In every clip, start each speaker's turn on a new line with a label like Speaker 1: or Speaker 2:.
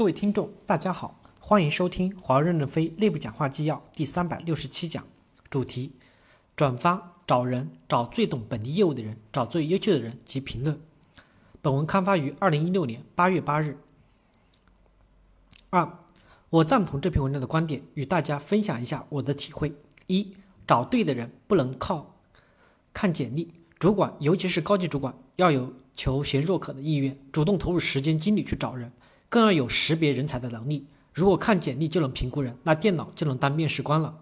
Speaker 1: 各位听众，大家好，欢迎收听华润任飞内部讲话纪要第三百六十七讲，主题：转发找人，找最懂本地业务的人，找最优秀的人及评论。本文刊发于二零一六年八月八日。二，我赞同这篇文章的观点，与大家分享一下我的体会。一，找对的人不能靠看简历，主管尤其是高级主管要有求贤若渴的意愿，主动投入时间精力去找人。更要有识别人才的能力。如果看简历就能评估人，那电脑就能当面试官了。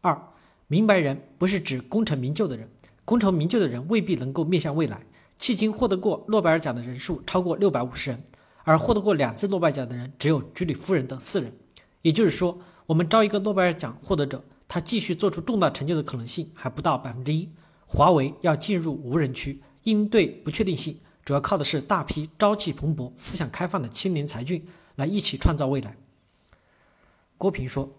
Speaker 1: 二，明白人不是指功成名就的人，功成名就的人未必能够面向未来。迄今获得过诺贝尔奖的人数超过六百五十人，而获得过两次诺贝尔奖的人只有居里夫人等四人。也就是说，我们招一个诺贝尔奖获得者，他继续做出重大成就的可能性还不到百分之一。华为要进入无人区，应对不确定性。主要靠的是大批朝气蓬勃、思想开放的青年才俊来一起创造未来。郭平说：“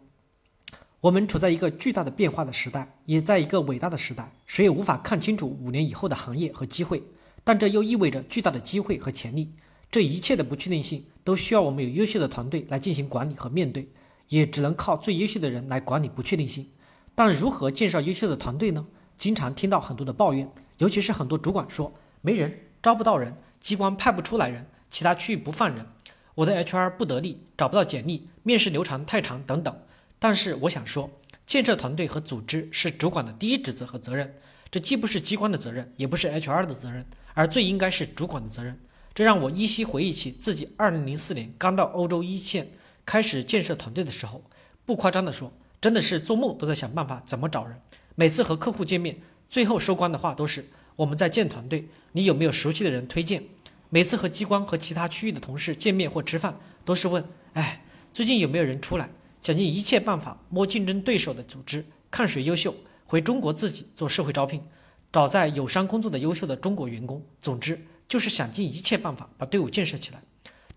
Speaker 1: 我们处在一个巨大的变化的时代，也在一个伟大的时代。谁也无法看清楚五年以后的行业和机会，但这又意味着巨大的机会和潜力。这一切的不确定性都需要我们有优秀的团队来进行管理和面对，也只能靠最优秀的人来管理不确定性。但如何介绍优秀的团队呢？经常听到很多的抱怨，尤其是很多主管说没人。”招不到人，机关派不出来人，其他区域不放人，我的 HR 不得力，找不到简历，面试流程太长等等。但是我想说，建设团队和组织是主管的第一职责和责任，这既不是机关的责任，也不是 HR 的责任，而最应该是主管的责任。这让我依稀回忆起自己2004年刚到欧洲一线开始建设团队的时候，不夸张地说，真的是做梦都在想办法怎么找人。每次和客户见面，最后收官的话都是。我们在建团队，你有没有熟悉的人推荐？每次和机关和其他区域的同事见面或吃饭，都是问：哎，最近有没有人出来？想尽一切办法摸竞争对手的组织，看谁优秀，回中国自己做社会招聘，找在友商工作的优秀的中国员工。总之，就是想尽一切办法把队伍建设起来，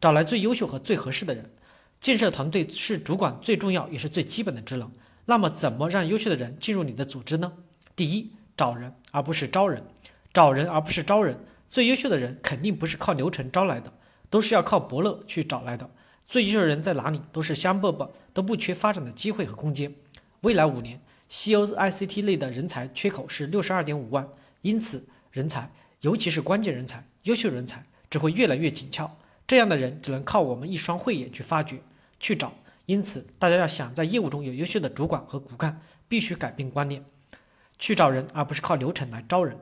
Speaker 1: 找来最优秀和最合适的人。建设团队是主管最重要也是最基本的职能。那么，怎么让优秀的人进入你的组织呢？第一，找人而不是招人。找人而不是招人，最优秀的人肯定不是靠流程招来的，都是要靠伯乐去找来的。最优秀的人在哪里，都是香饽饽，都不缺发展的机会和空间。未来五年，西欧 ICT 类的人才缺口是六十二点五万，因此人才，尤其是关键人才、优秀人才，只会越来越紧俏。这样的人只能靠我们一双慧眼去发掘、去找。因此，大家要想在业务中有优秀的主管和骨干，必须改变观念，去找人，而不是靠流程来招人。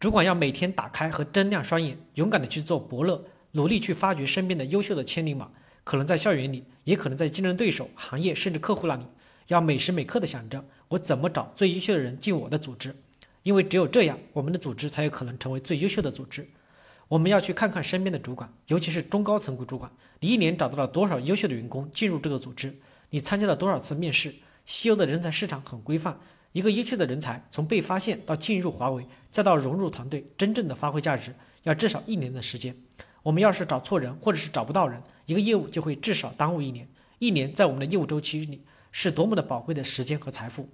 Speaker 1: 主管要每天打开和睁亮双眼，勇敢的去做伯乐，努力去发掘身边的优秀的千里马。可能在校园里，也可能在竞争对手、行业甚至客户那里，要每时每刻的想着我怎么找最优秀的人进我的组织，因为只有这样，我们的组织才有可能成为最优秀的组织。我们要去看看身边的主管，尤其是中高层主管，你一年找到了多少优秀的员工进入这个组织？你参加了多少次面试？西欧的人才市场很规范。一个优秀的人才从被发现到进入华为，再到融入团队，真正的发挥价值，要至少一年的时间。我们要是找错人，或者是找不到人，一个业务就会至少耽误一年。一年在我们的业务周期里是多么的宝贵的时间和财富。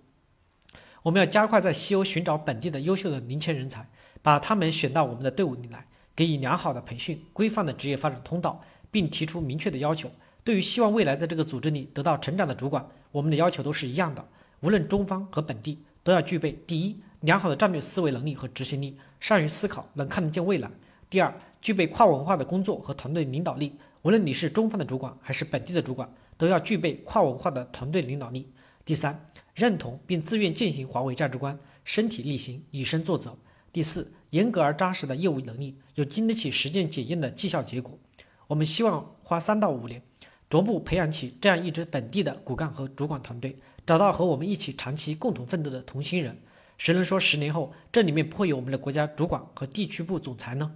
Speaker 1: 我们要加快在西欧寻找本地的优秀的年轻人才，把他们选到我们的队伍里来，给予良好的培训、规范的职业发展通道，并提出明确的要求。对于希望未来在这个组织里得到成长的主管，我们的要求都是一样的。无论中方和本地，都要具备：第一，良好的战略思维能力和执行力，善于思考，能看得见未来；第二，具备跨文化的工作和团队领导力。无论你是中方的主管还是本地的主管，都要具备跨文化的团队领导力。第三，认同并自愿践行华为价值观，身体力行，以身作则。第四，严格而扎实的业务能力，有经得起实践检验的绩效结果。我们希望花三到五年，逐步培养起这样一支本地的骨干和主管团队。找到和我们一起长期共同奋斗的同心人，谁能说十年后这里面不会有我们的国家主管和地区部总裁呢？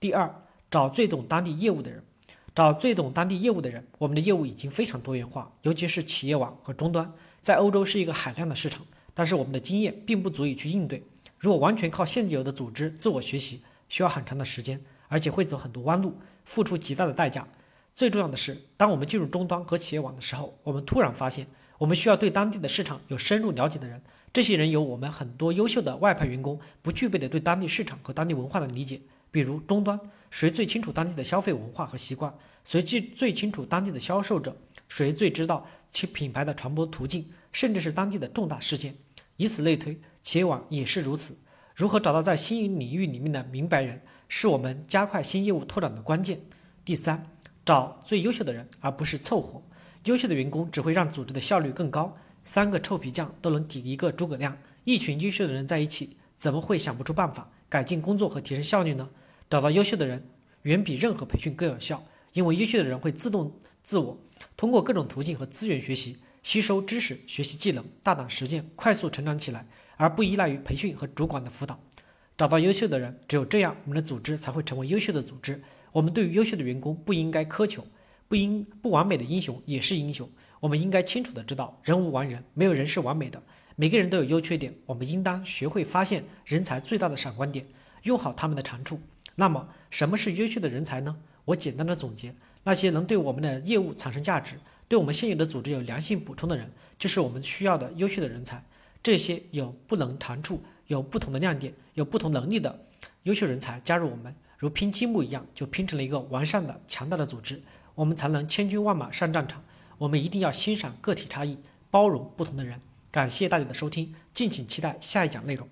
Speaker 1: 第二，找最懂当地业务的人，找最懂当地业务的人。我们的业务已经非常多元化，尤其是企业网和终端，在欧洲是一个海量的市场，但是我们的经验并不足以去应对。如果完全靠现有的组织自我学习，需要很长的时间，而且会走很多弯路，付出极大的代价。最重要的是，当我们进入终端和企业网的时候，我们突然发现。我们需要对当地的市场有深入了解的人，这些人有我们很多优秀的外派员工不具备的对当地市场和当地文化的理解。比如终端，谁最清楚当地的消费文化和习惯？谁最最清楚当地的销售者？谁最知道其品牌的传播途径，甚至是当地的重大事件？以此类推，企业网也是如此。如何找到在新领域里面的明白人，是我们加快新业务拓展的关键。第三，找最优秀的人，而不是凑合。优秀的员工只会让组织的效率更高。三个臭皮匠都能抵一个诸葛亮，一群优秀的人在一起，怎么会想不出办法改进工作和提升效率呢？找到优秀的人，远比任何培训更有效，因为优秀的人会自动自我，通过各种途径和资源学习、吸收知识、学习技能，大胆实践，快速成长起来，而不依赖于培训和主管的辅导。找到优秀的人，只有这样，我们的组织才会成为优秀的组织。我们对于优秀的员工不应该苛求，不应不完美的英雄也是英雄。我们应该清楚的知道，人无完人，没有人是完美的，每个人都有优缺点。我们应当学会发现人才最大的闪光点，用好他们的长处。那么，什么是优秀的人才呢？我简单的总结：那些能对我们的业务产生价值，对我们现有的组织有良性补充的人，就是我们需要的优秀的人才。这些有不能长处、有不同的亮点、有不同能力的优秀人才加入我们，如拼积木一样，就拼成了一个完善的、强大的组织，我们才能千军万马上战场。我们一定要欣赏个体差异，包容不同的人。感谢大家的收听，敬请期待下一讲内容。